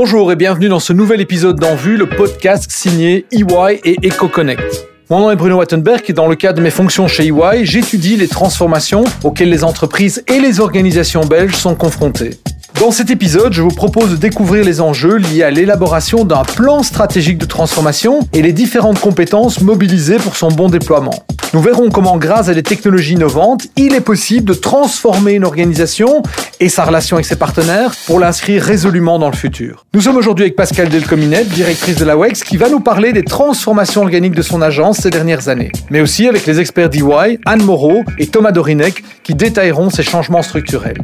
Bonjour et bienvenue dans ce nouvel épisode d'En Vue, le podcast signé EY et EcoConnect. Mon nom est Bruno Wattenberg et dans le cadre de mes fonctions chez EY, j'étudie les transformations auxquelles les entreprises et les organisations belges sont confrontées. Dans cet épisode, je vous propose de découvrir les enjeux liés à l'élaboration d'un plan stratégique de transformation et les différentes compétences mobilisées pour son bon déploiement. Nous verrons comment, grâce à des technologies innovantes, il est possible de transformer une organisation et sa relation avec ses partenaires pour l'inscrire résolument dans le futur. Nous sommes aujourd'hui avec Pascal Delcominette, directrice de la WEX, qui va nous parler des transformations organiques de son agence ces dernières années, mais aussi avec les experts d'EY, Anne Moreau et Thomas Dorinec, qui détailleront ces changements structurels.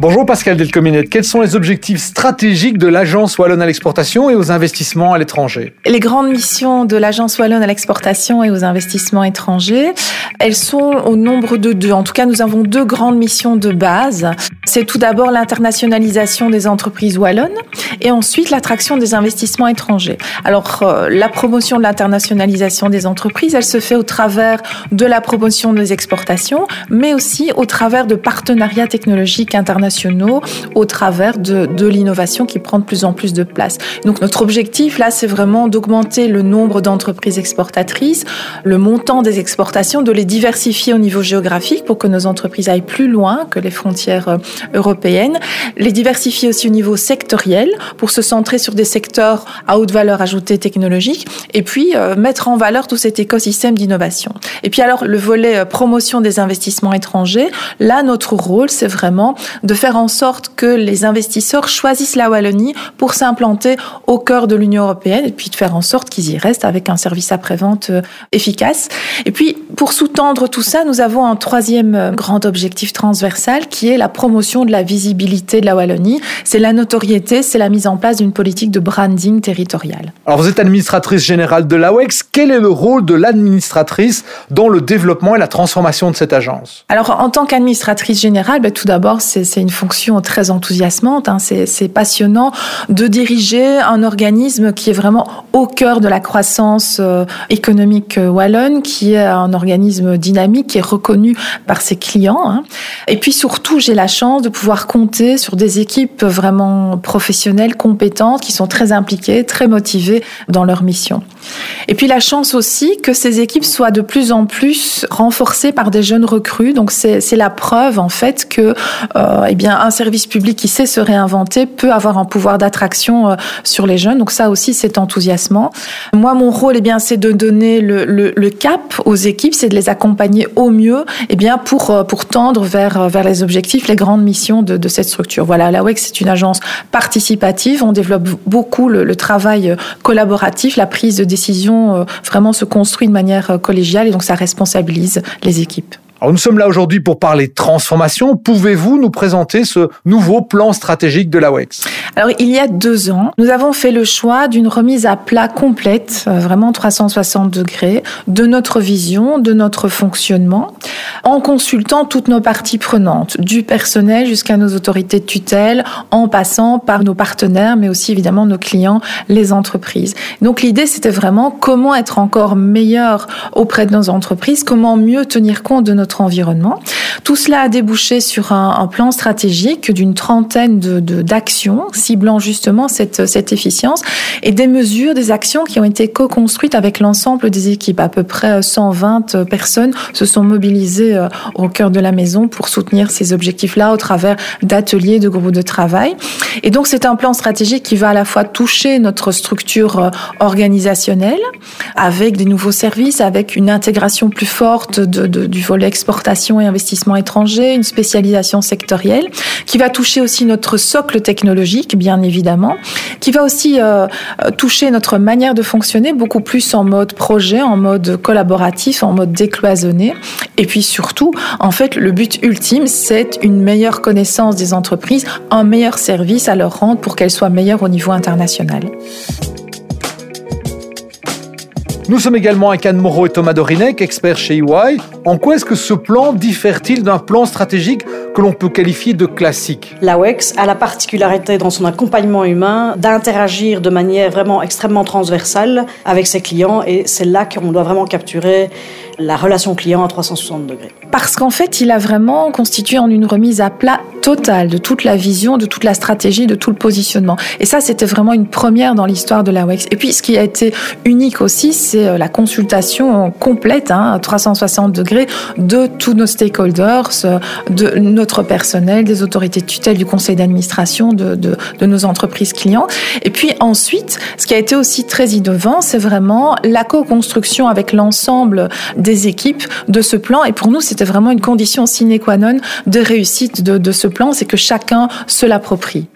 Bonjour Pascal Delcominette, quels sont les objectifs stratégiques de l'Agence Wallonne à l'exportation et aux investissements à l'étranger? Les grandes missions de l'Agence Wallonne à l'exportation et aux investissements étrangers, elles sont au nombre de deux. En tout cas, nous avons deux grandes missions de base. C'est tout d'abord l'internationalisation des entreprises wallonnes et ensuite l'attraction des investissements étrangers. Alors, euh, la promotion de l'internationalisation des entreprises, elle se fait au travers de la promotion des exportations, mais aussi au travers de partenariats technologiques internationaux au travers de, de l'innovation qui prend de plus en plus de place. Donc notre objectif là, c'est vraiment d'augmenter le nombre d'entreprises exportatrices, le montant des exportations, de les diversifier au niveau géographique pour que nos entreprises aillent plus loin que les frontières européennes, les diversifier aussi au niveau sectoriel pour se centrer sur des secteurs à haute valeur ajoutée technologique et puis euh, mettre en valeur tout cet écosystème d'innovation. Et puis alors le volet euh, promotion des investissements étrangers, là notre rôle c'est vraiment de faire en sorte que les investisseurs choisissent la Wallonie pour s'implanter au cœur de l'Union européenne et puis de faire en sorte qu'ils y restent avec un service après-vente euh, efficace. Et puis, pour sous-tendre tout ça, nous avons un troisième euh, grand objectif transversal qui est la promotion de la visibilité de la Wallonie. C'est la notoriété, c'est la mise en place d'une politique de branding territorial. Alors, vous êtes administratrice générale de l'AWEX. Quel est le rôle de l'administratrice dans le développement et la transformation de cette agence? Alors, en tant qu'administratrice générale, ben, tout d'abord, c'est une fonction très enthousiasmante. Hein. C'est passionnant de diriger un organisme qui est vraiment au cœur de la croissance euh, économique euh, wallonne, qui est un organisme dynamique, qui est reconnu par ses clients. Hein. Et puis surtout, j'ai la chance de pouvoir compter sur des équipes vraiment professionnelles, compétentes, qui sont très impliquées, très motivées dans leur mission. Et puis la chance aussi que ces équipes soient de plus en plus renforcées par des jeunes recrues. Donc c'est la preuve en fait que euh, eh bien un service public qui sait se réinventer peut avoir un pouvoir d'attraction euh, sur les jeunes. Donc ça aussi c'est enthousiasmant. Moi mon rôle eh bien c'est de donner le, le, cap aux équipes, c'est de les accompagner au mieux eh bien pour euh, pour tendre vers vers les objectifs, les grandes missions de, de cette structure. Voilà, la WEX c'est une agence participative. On développe beaucoup le, travail collaboratif, la prise de décision euh, vraiment se construit de manière euh, collégiale et donc ça responsabilise les équipes. Alors nous sommes là aujourd'hui pour parler transformation. Pouvez-vous nous présenter ce nouveau plan stratégique de la WEX Alors il y a deux ans, nous avons fait le choix d'une remise à plat complète, euh, vraiment 360 degrés, de notre vision, de notre fonctionnement, en consultant toutes nos parties prenantes, du personnel jusqu'à nos autorités de tutelle, en passant par nos partenaires, mais aussi évidemment nos clients, les entreprises. Donc l'idée c'était vraiment comment être encore meilleur auprès de nos entreprises, comment mieux tenir compte de notre environnement. Tout cela a débouché sur un, plan stratégique d'une trentaine de, d'actions ciblant justement cette, cette efficience et des mesures, des actions qui ont été co-construites avec l'ensemble des équipes. À peu près 120 personnes se sont mobilisées euh, au cœur de la maison pour soutenir ces objectifs-là au travers d'ateliers, de groupes de travail. Et donc c'est un plan stratégique qui va à la fois toucher notre structure euh, organisationnelle avec des nouveaux services, avec une intégration plus forte de, du volet exportation et investissement étranger, une spécialisation sectorielle, qui va toucher aussi notre socle technologique, bien évidemment, qui va aussi euh, toucher notre manière de fonctionner beaucoup plus en mode projet, en mode collaboratif, en mode décloisonné. Et puis surtout, en fait, le but ultime, c'est une meilleure connaissance des entreprises, un meilleur service à leur rendre pour qu'elles soient meilleures au niveau international. Nous sommes également avec Anne Moreau et Thomas Dorinec, experts chez EY. En quoi est-ce que ce plan diffère-t-il d'un plan stratégique que l'on peut qualifier de classique? La WEX a la particularité dans son accompagnement humain d'interagir de manière vraiment extrêmement transversale avec ses clients et c'est là qu'on doit vraiment capturer la relation client à 360 degrés. Parce qu'en fait, il a vraiment constitué en une remise à plat totale de toute la vision, de toute la stratégie, de tout le positionnement. Et ça, c'était vraiment une première dans l'histoire de la WEX. Et puis, ce qui a été unique aussi, c'est euh, la consultation complète, hein, 360 degrés, de tous nos stakeholders, euh, de notre personnel, des autorités de tutelle, du conseil d'administration, de nos entreprises clients. Et puis ensuite, ce qui a été aussi très innovant, c'est vraiment la co-construction avec l'ensemble des équipes de ce plan. Et pour nous, c'était vraiment une condition sine qua non de réussite de, de ce plan, c'est que chacun se l'approprie.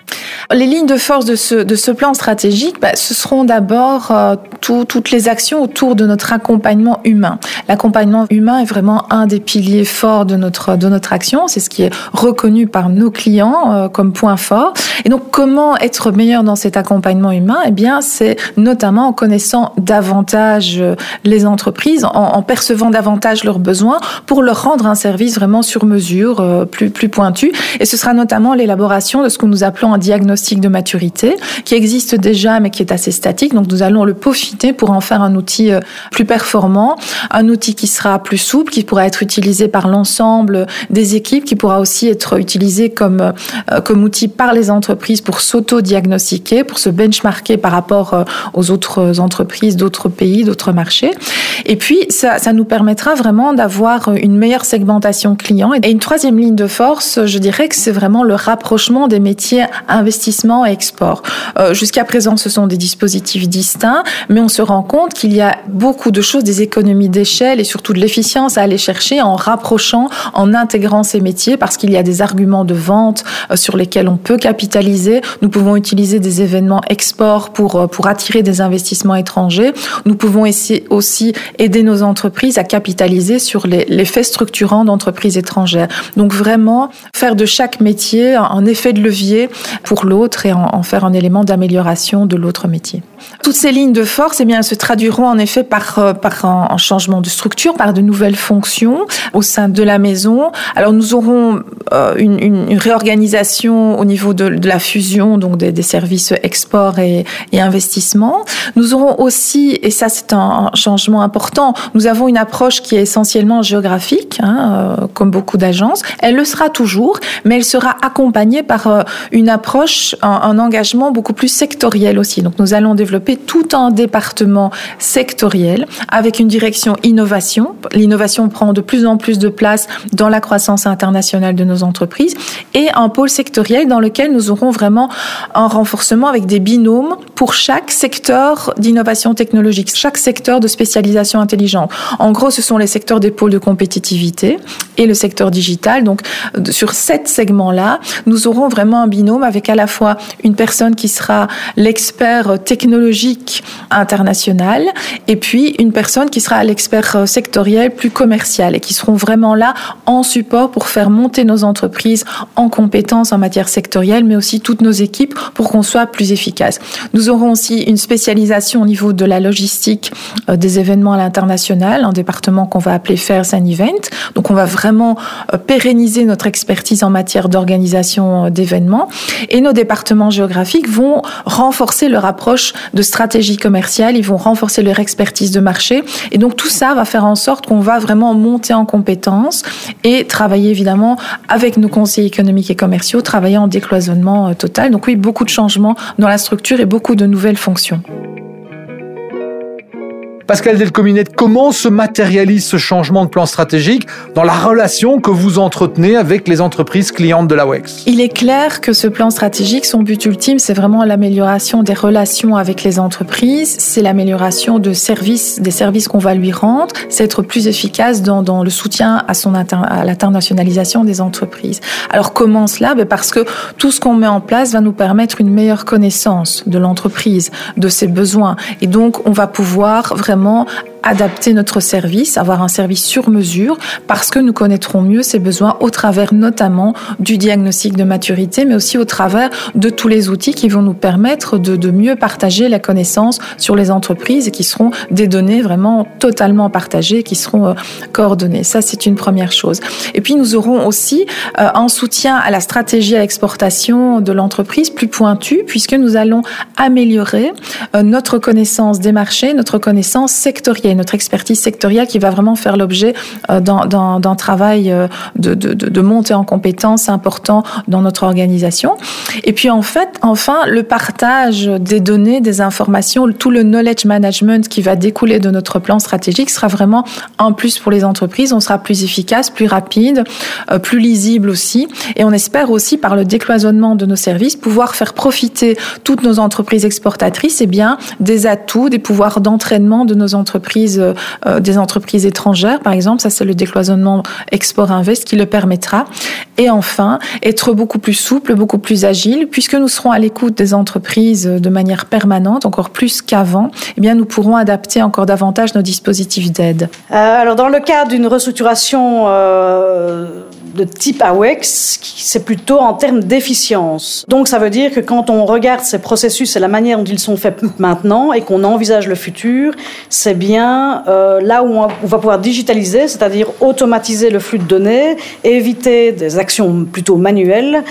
Les lignes de force de ce, plan stratégique, bah, ce seront d'abord euh, toutes les actions autour de notre accompagnement humain. L'accompagnement humain est vraiment un des piliers forts de notre, de notre action. C'est ce qui est reconnu par nos clients euh, comme point fort. Et donc, comment être meilleur dans cet accompagnement humain? Eh bien, c'est notamment en connaissant davantage euh, les entreprises, en, percevant davantage leurs besoins pour leur rendre un service vraiment sur mesure, plus, plus pointu. Et ce sera notamment l'élaboration de ce que nous appelons un diagnostic de maturité, qui existe déjà, mais qui est assez statique. Donc, nous allons le peaufiner pour en faire un outil euh, plus performant, un outil qui sera plus souple, qui pourra être utilisé par l'ensemble des équipes, qui pourra aussi être utilisé comme, comme outil par les entreprises pour s'auto-diagnostiquer, pour se benchmarker par rapport aux autres entreprises d'autres pays, d'autres marchés. Et puis, ça, ça nous permettra vraiment d'avoir une meilleure segmentation client. Et une troisième ligne de force, je dirais que c'est vraiment le rapprochement des métiers investissement et export. Euh, Jusqu'à présent, ce sont des dispositifs distincts, mais on se rend compte qu'il y a beaucoup de choses, des économies d'échelle et surtout de l'efficience à aller chercher en rapprochant, en intégrant ces métiers, parce qu'il y a des arguments de vente euh, sur lesquels on peut capitaliser. Nous pouvons utiliser des événements export pour, euh, pour attirer des investissements étrangers. Nous pouvons aussi aider nos entreprises à capitaliser sur les, les faits structurants d'entreprises étrangères. Donc vraiment faire de chaque métier un effet de levier pour l'autre et en, faire un élément d'amélioration de l'autre métier. Toutes ces lignes de force, eh bien, elles se traduiront en effet par, euh, par un, changement de structure, par de nouvelles fonctions au sein de la maison. Alors nous aurons euh, une, réorganisation au niveau de, la fusion donc des, services export et, investissement. Nous aurons aussi, et ça c'est un, changement important, nous avons une approche qui est essentiellement géographique, hein, euh, comme beaucoup d'agences. Elle le sera toujours, mais elle sera accompagnée par une approche, un, un engagement beaucoup plus sectoriel aussi. Donc nous allons développer tout un département sectoriel avec une direction innovation. L'innovation prend de plus en plus de place dans la croissance internationale de nos entreprises et un pôle sectoriel dans lequel nous aurons vraiment un renforcement avec des binômes pour chaque secteur d'innovation technologique, chaque secteur de spécialisation intelligente. En gros, ce sont les secteurs des pôles de compétitivité et le secteur digital. Donc, sur sept segments-là, nous aurons vraiment un binôme avec à la fois une personne qui sera l'expert technologique international et puis une personne qui sera l'expert sectoriel plus commercial et qui seront vraiment là en support pour faire monter nos entreprises en compétences en matière sectorielle, mais aussi toutes nos équipes pour qu'on soit plus efficace. Nous aurons aussi une spécialisation au niveau de la logistique euh, des événements à l'international, un département qu'on va appeler Fairs and Event. Donc on va vraiment euh, pérenniser notre expertise en matière d'organisation euh, d'événements et nos départements géographiques vont renforcer leur approche de stratégie commerciale, ils vont renforcer leur expertise de marché et donc tout ça va faire en sorte qu'on va vraiment monter en compétences et travailler évidemment avec nos conseillers économiques et commerciaux, travailler en décloisonnement total. Donc oui, beaucoup de changements dans la structure et beaucoup de nouvelles fonctions. Pascal Delcominette, comment se matérialise ce changement de plan stratégique dans la relation que vous entretenez avec les entreprises clientes de la WEX Il est clair que ce plan stratégique, son but ultime, c'est vraiment l'amélioration des relations avec les entreprises, c'est l'amélioration de services, des services qu'on va lui rendre, c'est être plus efficace dans, le soutien à, son à l'internationalisation des entreprises. Alors comment cela? Ben Parce que tout ce qu'on met en place va nous permettre une meilleure connaissance de l'entreprise, de ses besoins, et donc on va pouvoir vraiment vraiment adapter notre service, avoir un service sur mesure, parce que nous connaîtrons mieux ses besoins au travers notamment du diagnostic de maturité, mais aussi au travers de tous les outils qui vont nous permettre de, mieux partager la connaissance sur les entreprises et qui seront des données vraiment totalement partagées, qui seront euh, coordonnées. Ça, c'est une première chose. Et puis, nous aurons aussi euh, un soutien à la stratégie à l'exportation de l'entreprise plus pointu, puisque nous allons améliorer euh, notre connaissance des marchés, notre connaissance sectorielle notre expertise sectorielle qui va vraiment faire l'objet d'un travail de, de, montée en compétences important dans notre organisation. Et puis en fait, enfin, le partage des données, des informations, tout le knowledge management qui va découler de notre plan stratégique sera vraiment un plus pour les entreprises. On sera plus efficace, plus rapide, plus lisible aussi. Et on espère aussi, par le décloisonnement de nos services, pouvoir faire profiter toutes nos entreprises exportatrices eh bien, des atouts, des pouvoirs d'entraînement de nos entreprises, euh, des entreprises étrangères, par exemple. Ça, c'est le décloisonnement Export-Invest qui le permettra. Et enfin, être beaucoup plus souple, beaucoup plus agile, puisque nous serons à l'écoute des entreprises de manière permanente, encore plus qu'avant, eh bien, nous pourrons adapter encore davantage nos dispositifs d'aide. Euh, alors, dans le cas d'une restructuration euh, de type AWEX, c'est plutôt en termes d'efficience. Donc ça veut dire que quand on regarde ces processus et la manière dont ils sont faits maintenant et qu'on envisage le futur, c'est bien euh, là où on va pouvoir digitaliser, c'est-à-dire automatiser le flux de données, éviter des actions plutôt manuelles.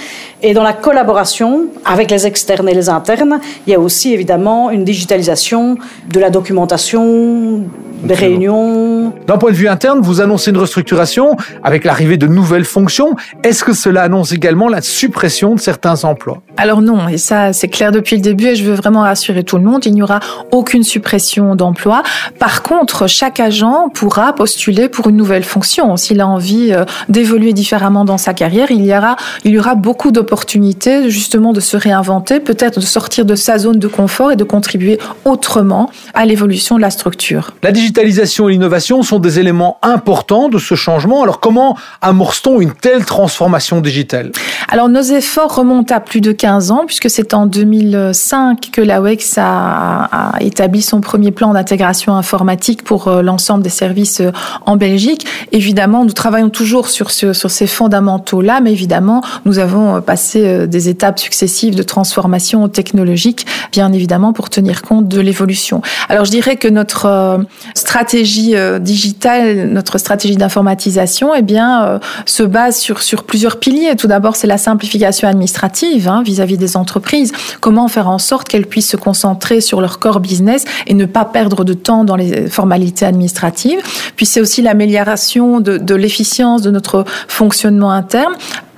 Et dans la collaboration avec les externes et les internes, il y a aussi évidemment une digitalisation de la documentation, des réunions. D'un point de vue interne, vous annoncez une restructuration avec l'arrivée de nouvelles fonctions. Est-ce que cela annonce également la suppression de certains emplois? Alors non, et ça c'est clair depuis le début et je veux vraiment rassurer tout le monde, il n'y aura aucune suppression d'emplois. Par contre, chaque agent pourra postuler pour une nouvelle fonction. S'il a envie euh, d'évoluer différemment dans sa carrière, il y aura, il y aura beaucoup d'opportunités justement de se réinventer, peut-être de sortir de sa zone de confort et de contribuer autrement à l'évolution de la structure. La digitalisation et l'innovation sont des éléments importants de ce changement. Alors comment amorce-t-on une telle transformation digitale? Alors nos efforts remontent à plus de 15 ans puisque c'est en 2005 que la WEX a, a établi son premier plan d'intégration informatique pour euh, l'ensemble des services euh, en Belgique. Évidemment, nous travaillons toujours sur, ces fondamentaux-là, mais évidemment, nous avons euh, passé des étapes successives de transformation technologique, bien évidemment, pour tenir compte de l'évolution. Alors je dirais que notre stratégie digitale, notre stratégie d'informatisation, eh bien, se base sur plusieurs piliers. Tout d'abord, c'est la simplification administrative hein, vis-à-vis des entreprises. Comment faire en sorte qu'elles puissent se concentrer sur leur core business et ne pas perdre de temps dans les formalités administratives. Puis c'est aussi l'amélioration de, l'efficience de notre fonctionnement interne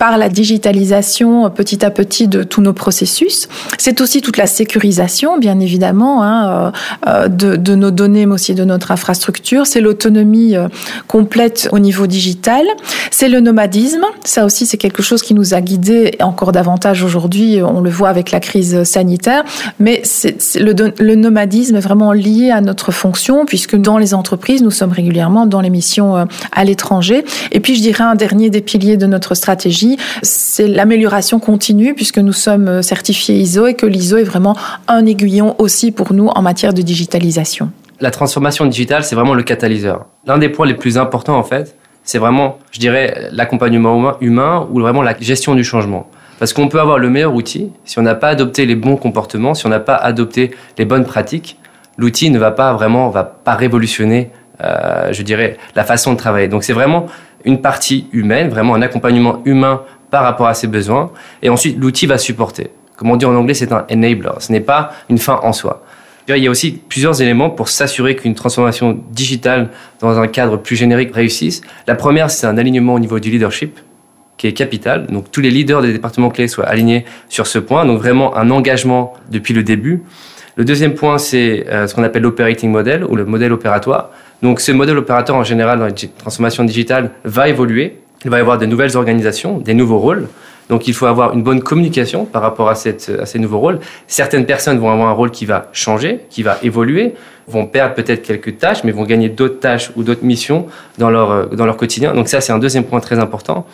par la digitalisation euh, petit à petit de tous nos processus. C'est aussi toute la sécurisation, bien évidemment, hein, euh, de, de, nos données, mais aussi de notre infrastructure. C'est l'autonomie euh, complète au niveau digital. C'est le nomadisme. Ça aussi, c'est quelque chose qui nous a guidés encore davantage aujourd'hui. On le voit avec la crise sanitaire. Mais le nomadisme est vraiment lié à notre fonction, puisque dans les entreprises, nous sommes régulièrement dans les missions à l'étranger. Et puis, je dirais un dernier des piliers de notre stratégie c'est l'amélioration continue puisque nous sommes certifiés ISO et que l'ISO est vraiment un aiguillon aussi pour nous en matière de digitalisation. La transformation digitale, c'est vraiment le catalyseur. L'un des points les plus importants, en fait, c'est vraiment, je dirais, l'accompagnement humain ou vraiment la gestion du changement. Parce qu'on peut avoir le meilleur outil, si on n'a pas adopté les bons comportements, si on n'a pas adopté les bonnes pratiques, l'outil ne va pas vraiment, va pas révolutionner, euh, je dirais, la façon de travailler. Donc c'est vraiment une partie humaine, vraiment un accompagnement humain par rapport à ses besoins. Et ensuite, l'outil va supporter. Comme on dit en anglais, c'est un enabler. Ce n'est pas une fin en soi. Il y a aussi plusieurs éléments pour s'assurer qu'une transformation digitale dans un cadre plus générique réussisse. La première, c'est un alignement au niveau du leadership qui est capital. Donc tous les leaders des départements clés soient alignés sur ce point. Donc vraiment un engagement depuis le début. Le deuxième point, c'est euh, ce qu'on appelle l'operating model ou le modèle opératoire. Donc ce modèle opérateur en général dans les transformations digitales va évoluer. Il va y avoir de nouvelles organisations, des nouveaux rôles. Donc il faut avoir une bonne communication par rapport à, à ces nouveaux rôles. Certaines personnes vont avoir un rôle qui va changer, qui va évoluer, vont perdre peut-être quelques tâches, mais vont gagner d'autres tâches ou d'autres missions dans leur, euh, dans leur quotidien. Donc ça, c'est un deuxième point très important.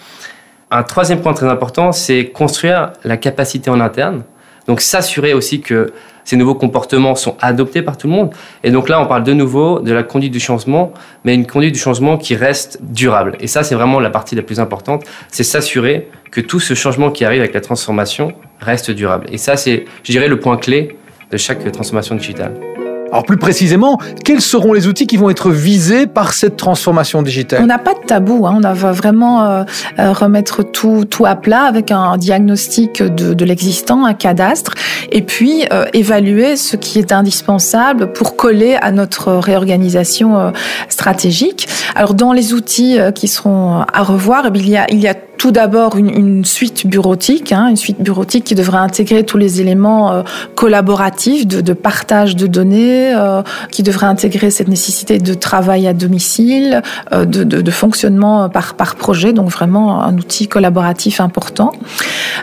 Un troisième point très important, c'est construire la capacité en interne. Donc s'assurer aussi que ces nouveaux comportements sont adoptés par tout le monde. Et donc là, on parle de nouveau de la conduite du changement, mais une conduite du changement qui reste durable. Et ça, c'est vraiment la partie la plus importante, c'est s'assurer que tout ce changement qui arrive avec la transformation reste durable. Et ça, c'est, je dirais, le point clé de chaque transformation digitale. Alors plus précisément, quels seront les outils qui vont être visés par cette transformation digitale On n'a pas de tabou, hein. on va vraiment euh, euh, remettre tout, tout à plat avec un diagnostic de, de l'existant, un cadastre, et puis euh, évaluer ce qui est indispensable pour coller à notre réorganisation stratégique. Alors dans les outils qui seront à revoir, eh il y a, il y a tout d'abord une, suite bureautique, hein, une suite bureautique qui devrait intégrer tous les éléments euh, collaboratifs de, partage de données, euh, qui devrait intégrer cette nécessité de travail à domicile, euh, de, fonctionnement par, projet, donc vraiment un outil collaboratif important.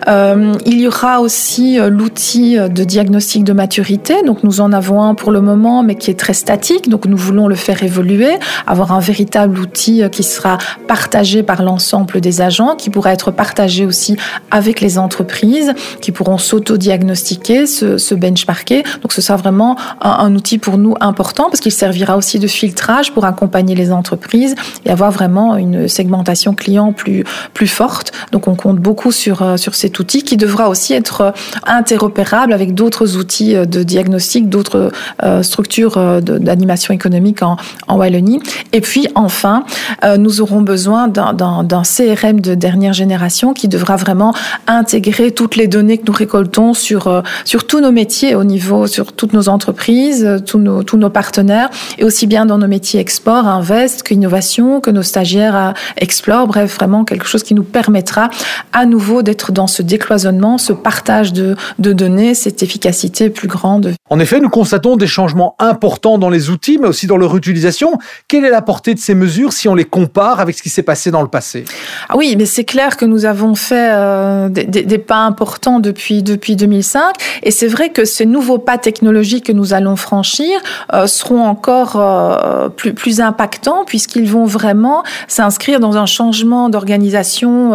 Il y aura aussi l'outil de diagnostic de maturité, donc nous en avons un pour le moment, mais qui est très statique, donc nous voulons le faire évoluer, avoir un véritable outil qui sera partagé par l'ensemble des agents, qui pourra être partagé aussi avec les entreprises, qui pourront s'auto-diagnostiquer, se, se, benchmarker. Donc ce sera vraiment un, outil pour nous important parce qu'il servira aussi de filtrage pour accompagner les entreprises et avoir vraiment une segmentation client plus, plus forte. Donc on compte beaucoup sur, euh, sur cet outil qui devra aussi être interopérable avec d'autres outils de diagnostic, d'autres euh, structures euh, d'animation économique en, Wallonie. Et puis enfin, euh, nous aurons besoin d'un CRM de dernière dernière génération qui devra vraiment intégrer toutes les données que nous récoltons sur, euh, sur tous nos métiers au niveau, sur toutes nos entreprises, euh, tous nos, tous nos partenaires, et aussi bien dans nos métiers export, invest, qu'innovation, que nos stagiaires à explore, bref, vraiment quelque chose qui nous permettra à nouveau d'être dans ce décloisonnement, ce partage de, de données, cette efficacité plus grande. En effet, nous constatons des changements importants dans les outils, mais aussi dans leur utilisation. Quelle est la portée de ces mesures si on les compare avec ce qui s'est passé dans le passé? Ah Oui, mais c'est clair que nous avons fait euh, des, pas importants depuis, depuis 2005. Et c'est vrai que ces nouveaux pas technologiques que nous allons franchir euh, seront encore euh, plus, plus impactants puisqu'ils vont vraiment s'inscrire dans un changement d'organisation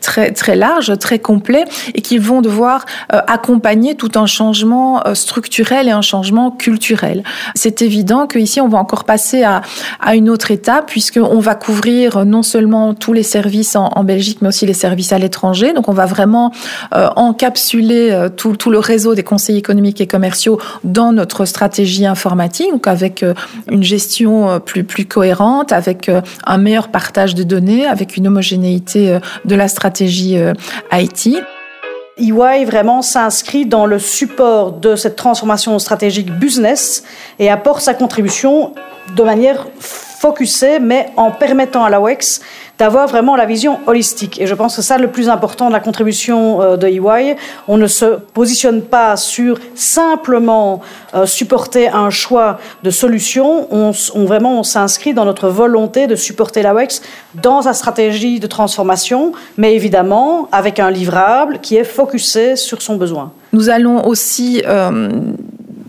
très, très large, très complet et qu'ils vont devoir accompagner tout un changement structurel et un changement culturel. C'est évident qu'ici, on va encore passer à, à une autre étape puisqu'on va couvrir non seulement tous les services en, en Mais aussi les services à l'étranger. Donc, on va vraiment euh, encapsuler euh, tout, le réseau des conseils économiques et commerciaux dans notre stratégie informatique, donc avec euh, une gestion plus, plus cohérente, avec un meilleur partage de données, avec une homogénéité de la stratégie IT. EY vraiment s'inscrit dans le support de cette transformation stratégique business et apporte sa contribution de manière focusée, mais en permettant à la WEX d'avoir vraiment la vision holistique. Et je pense que ça, le plus important de la contribution euh, de EY, on ne se positionne pas sur simplement euh, supporter un choix de solution, on, on vraiment on s'inscrit dans notre volonté de supporter la WEX dans sa stratégie de transformation, mais évidemment avec un livrable qui est focusé sur son besoin. Nous allons aussi euh,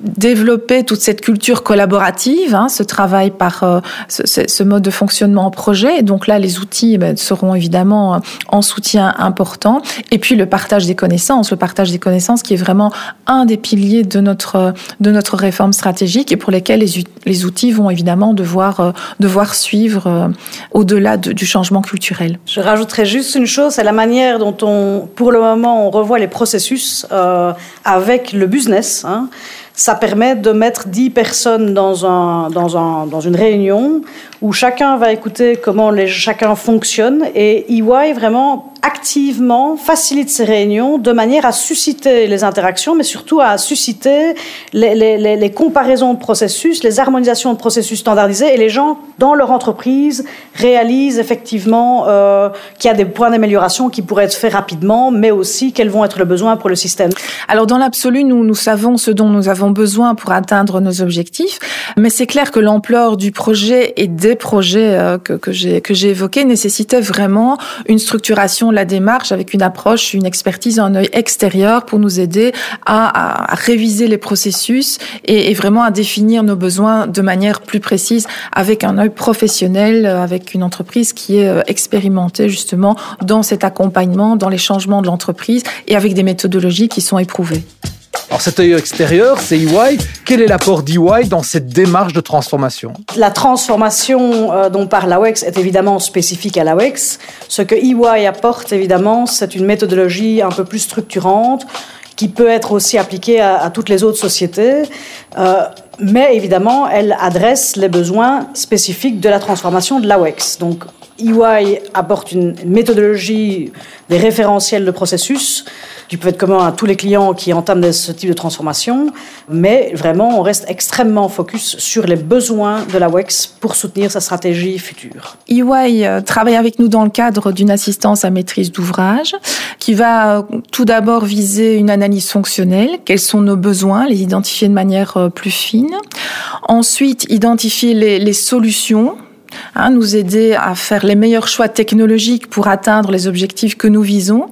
développer toute cette culture collaborative, hein, ce travail par euh, ce, mode de fonctionnement en projet. Et donc là, les outils ben, seront évidemment en soutien important. Et puis le partage des connaissances, le partage des connaissances qui est vraiment un des piliers de notre de notre réforme stratégique et pour lesquels les, les outils vont évidemment devoir euh, devoir suivre euh, au-delà de, du changement culturel. Je rajouterais juste une chose, c'est la manière dont on, pour le moment, on revoit les processus euh, avec le business. Hein ça permet de mettre 10 personnes dans, un, dans, un, dans une réunion où chacun va écouter comment chacun fonctionne et EY vraiment activement facilite ces réunions de manière à susciter les interactions, mais surtout à susciter les, comparaisons de processus, les harmonisations de processus standardisés, et les gens dans leur entreprise réalisent effectivement euh, qu'il y a des points d'amélioration qui pourraient être faits rapidement, mais aussi quels vont être les besoins pour le système. Alors dans l'absolu, nous, nous savons ce dont nous avons besoin pour atteindre nos objectifs, mais c'est clair que l'ampleur du projet et des projets euh, que, j'ai évoqués nécessitait vraiment une structuration la démarche avec une approche, une expertise, un œil extérieur pour nous aider à, réviser les processus et, et, vraiment à définir nos besoins de manière plus précise avec un œil professionnel, avec une entreprise qui est euh, expérimentée justement dans cet accompagnement, dans les changements de l'entreprise et avec des méthodologies qui sont éprouvées. Alors cet œil extérieur, c'est EY. Quel est l'apport d'EY dans cette démarche de transformation La transformation euh, dont parle la WEX est évidemment spécifique à la WEX. Ce que EY apporte, évidemment, c'est une méthodologie un peu plus structurante qui peut être aussi appliquée à, à toutes les autres sociétés. Euh, mais évidemment, elle adresse les besoins spécifiques de la transformation de l'AWEX. Donc, EY apporte une méthodologie, des référentiels de processus qui peuvent être communs à tous les clients qui entament ce type de transformation, mais vraiment, on reste extrêmement focus sur les besoins de la WEX pour soutenir sa stratégie future. EY euh, travaille avec nous dans le cadre d'une assistance à maîtrise d'ouvrage qui va euh, tout d'abord viser une analyse fonctionnelle, quels sont nos besoins, les identifier de manière euh, plus fine. Ensuite, identifier les solutions Hein, nous aider à faire les meilleurs choix technologiques pour atteindre les objectifs que nous visons.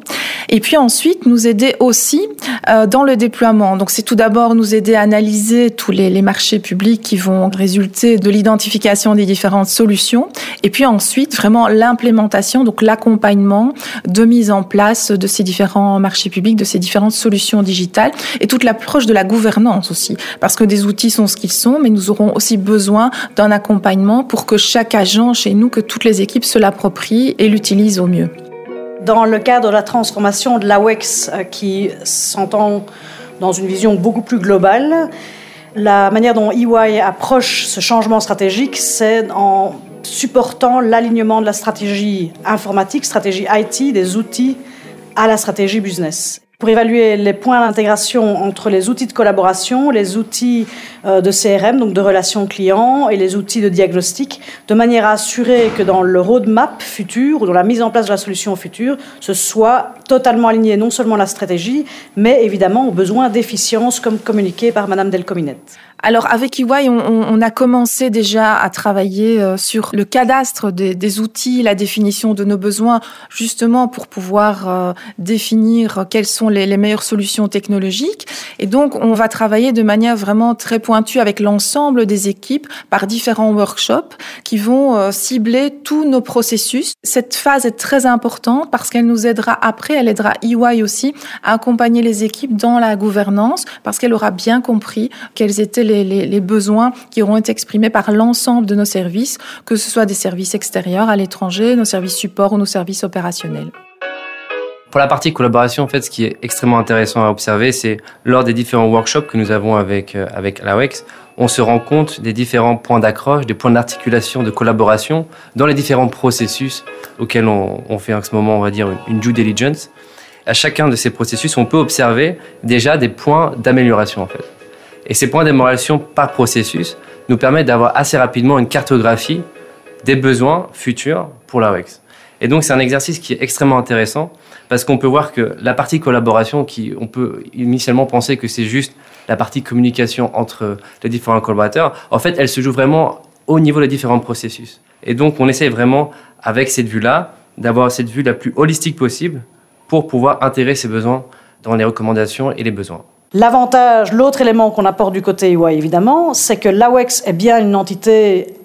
Et puis ensuite, nous aider aussi euh, dans le déploiement. Donc c'est tout d'abord nous aider à analyser tous les, les, marchés publics qui vont résulter de l'identification des différentes solutions. Et puis ensuite, vraiment l'implémentation, donc l'accompagnement de mise en place de ces différents marchés publics, de ces différentes solutions digitales et toute l'approche de la gouvernance aussi. Parce que des outils sont ce qu'ils sont, mais nous aurons aussi besoin d'un accompagnement pour que chaque agent chez nous, que toutes les équipes se l'approprient et l'utilisent au mieux. Dans le cadre de la transformation de l'AWEX euh, qui s'entend dans une vision beaucoup plus globale, la manière dont EY approche ce changement stratégique, c'est en supportant l'alignement de la stratégie informatique, stratégie IT, des outils à la stratégie business pour évaluer les points d'intégration entre les outils de collaboration, les outils de CRM, donc de relations clients, et les outils de diagnostic, de manière à assurer que dans le roadmap futur ou dans la mise en place de la solution future, ce soit totalement aligné non seulement la stratégie, mais évidemment aux besoins d'efficience comme communiqué par Madame Delcominette. Alors avec EY, on, a commencé déjà à travailler euh, sur le cadastre des, outils, la définition de nos besoins, justement pour pouvoir euh, définir quelles sont les, les, meilleures solutions technologiques. Et donc on va travailler de manière vraiment très pointue avec l'ensemble des équipes par différents workshops qui vont euh, cibler tous nos processus. Cette phase est très importante parce qu'elle nous aidera après, elle aidera EY aussi à accompagner les équipes dans la gouvernance parce qu'elle aura bien compris quelles étaient les les, besoins qui auront été exprimés par l'ensemble de nos services, que ce soit des services extérieurs à l'étranger, nos services support ou nos services opérationnels. Pour la partie collaboration, en fait, ce qui est extrêmement intéressant à observer, c'est lors des différents workshops que nous avons avec, euh, l'AWEX, on se rend compte des différents points d'accroche, des points d'articulation, de collaboration dans les différents processus auxquels on, fait en ce moment, on va dire, une due diligence. À chacun de ces processus, on peut observer déjà des points d'amélioration, en fait. Et ces points d'amélioration par processus nous permettent d'avoir assez rapidement une cartographie des besoins futurs pour la WEX. Et donc c'est un exercice qui est extrêmement intéressant parce qu'on peut voir que la partie collaboration, qui on peut initialement penser que c'est juste la partie communication entre les différents collaborateurs, en fait elle se joue vraiment au niveau des différents processus. Et donc on essaie vraiment avec cette vue-là d'avoir cette vue la plus holistique possible pour pouvoir intégrer ces besoins dans les recommandations et les besoins. L'avantage, l'autre élément qu'on apporte du côté EY évidemment, c'est que l'AWEX est bien une entité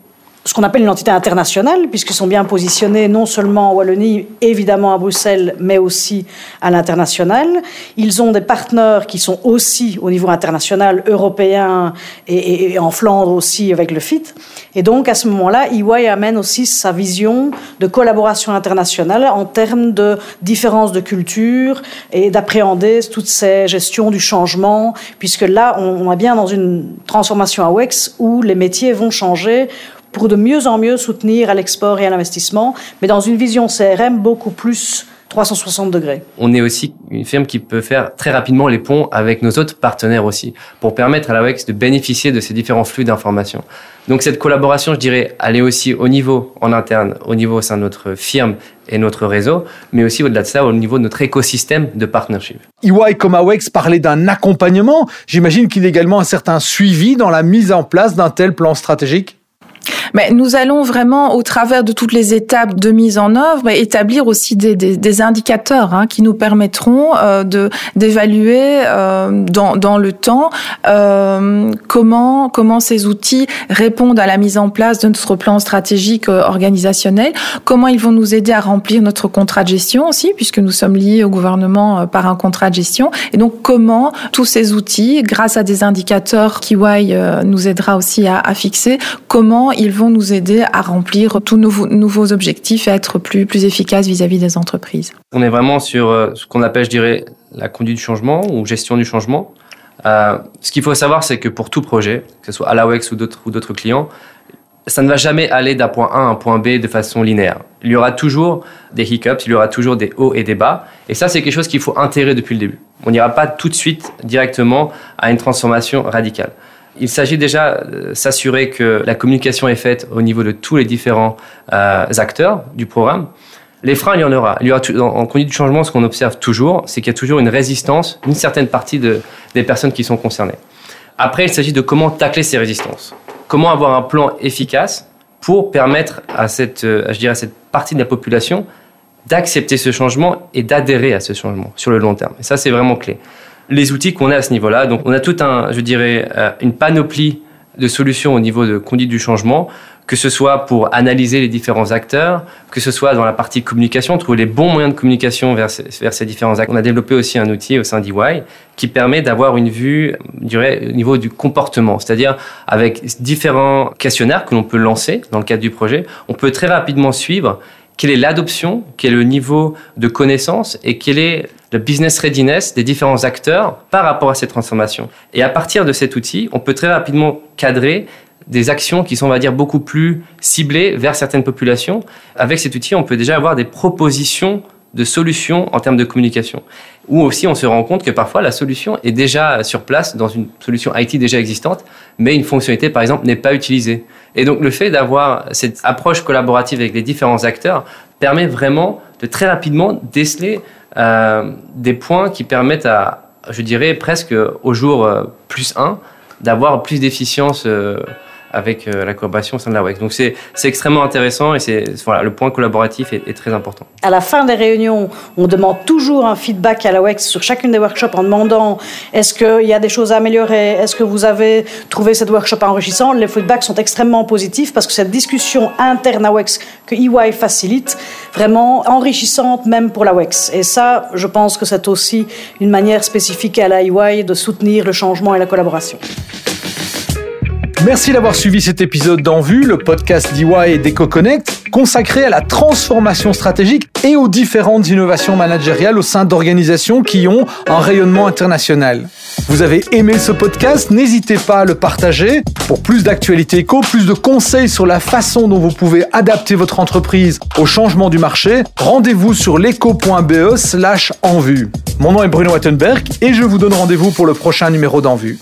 ce qu'on appelle une entité internationale, puisqu'ils sont bien positionnés non seulement en Wallonie, évidemment à Bruxelles, mais aussi à l'international. Ils ont des partenaires qui sont aussi au niveau international, européen et, en Flandre aussi avec le FIT. Et donc à ce moment-là, EY amène aussi sa vision de collaboration internationale en termes de différences de culture et d'appréhender toutes ces gestions du changement, puisque là, on est bien dans une transformation à WEX où les métiers vont changer pour de mieux en mieux soutenir à l'export et à l'investissement, mais dans une vision CRM beaucoup plus 360 degrés. On est aussi une firme qui peut faire très rapidement les ponts avec nos autres partenaires aussi, pour permettre à la WEX de bénéficier de ces différents flux d'informations. Donc cette collaboration, je dirais, elle est aussi au niveau en interne, au niveau au sein de notre firme et notre réseau, mais aussi au-delà de ça, au niveau de notre écosystème de partnership. EY comme AWEX parlait d'un accompagnement. J'imagine qu'il y a également un certain suivi dans la mise en place d'un tel plan stratégique mais nous allons vraiment, au travers de toutes les étapes de mise en œuvre, établir aussi des, des, des indicateurs hein, qui nous permettront euh, de d'évaluer euh, dans, dans le temps euh, comment comment ces outils répondent à la mise en place de notre plan stratégique euh, organisationnel, comment ils vont nous aider à remplir notre contrat de gestion aussi, puisque nous sommes liés au gouvernement euh, par un contrat de gestion, et donc comment tous ces outils, grâce à des indicateurs qu'EY nous aidera aussi à, à fixer, comment ils vont nous aider à remplir tous nos nouveaux objectifs et être plus, plus efficaces vis-à-vis des entreprises. On est vraiment sur euh, ce qu'on appelle, je dirais, la conduite du changement ou gestion du changement. Euh, ce qu'il faut savoir, c'est que pour tout projet, que ce soit à la WEX ou d'autres ou d'autres clients, ça ne va jamais aller d'un point A à un point B de façon linéaire. Il y aura toujours des hiccups, il y aura toujours des hauts et des bas. Et ça, c'est quelque chose qu'il faut intégrer depuis le début. On n'ira pas tout de suite directement à une transformation radicale. Il s'agit déjà de s'assurer que la communication est faite au niveau de tous les différents euh, acteurs du programme. Les freins, il y en aura. En conduite du changement, ce qu'on observe toujours, c'est qu'il y a toujours une résistance, une certaine partie de, des personnes qui sont concernées. Après, il s'agit de comment tacler ces résistances. Comment avoir un plan efficace pour permettre à cette, euh, je dirais, à cette partie de la population d'accepter ce changement et d'adhérer à ce changement sur le long terme. Et ça, c'est vraiment clé. Les outils qu'on a à ce niveau-là, donc on a tout un, je dirais, euh, une panoplie de solutions au niveau de conduite du changement que ce soit pour analyser les différents acteurs, que ce soit dans la partie communication, trouver les bons moyens de communication vers ces, vers ces différents acteurs. On a développé aussi un outil au sein d'EY qui permet d'avoir une vue au niveau du comportement, c'est-à-dire avec différents questionnaires que l'on peut lancer dans le cadre du projet, on peut très rapidement suivre quelle est l'adoption, quel est le niveau de connaissance et quel est le business readiness des différents acteurs par rapport à ces transformations. Et à partir de cet outil, on peut très rapidement cadrer des actions qui sont, on va dire, beaucoup plus ciblées vers certaines populations. Avec cet outil, on peut déjà avoir des propositions de solutions en termes de communication. Ou aussi, on se rend compte que parfois, la solution est déjà sur place dans une solution IT déjà existante, mais une fonctionnalité, par exemple, n'est pas utilisée. Et donc, le fait d'avoir cette approche collaborative avec les différents acteurs permet vraiment de très rapidement déceler euh, des points qui permettent à, je dirais, presque au jour euh, plus 1, d'avoir plus d'efficience euh, avec euh, la collaboration au sein de la WEX. Donc c'est extrêmement intéressant et c'est voilà, le point collaboratif est, très important. À la fin des réunions, on demande toujours un feedback à la WEX sur chacune des workshops en demandant est-ce qu'il y a des choses à améliorer, est-ce que vous avez trouvé cette workshop enrichissant. Les feedbacks sont extrêmement positifs parce que cette discussion interne à WEX que EY facilite, vraiment enrichissante même pour la WEX. Et ça, je pense que c'est aussi une manière spécifique à la EY de soutenir le changement et la collaboration. Merci d'avoir suivi cet épisode d'En Vue, le podcast d'EY et d'EcoConnect, consacré à la transformation stratégique et aux différentes innovations managériales au sein d'organisations qui ont un rayonnement international. Vous avez aimé ce podcast? N'hésitez pas à le partager. Pour plus d'actualités éco, plus de conseils sur la façon dont vous pouvez adapter votre entreprise au changement du marché, rendez-vous sur leco.be slash en vue. Mon nom est Bruno Wattenberg et je vous donne rendez-vous pour le prochain numéro d'En Vue.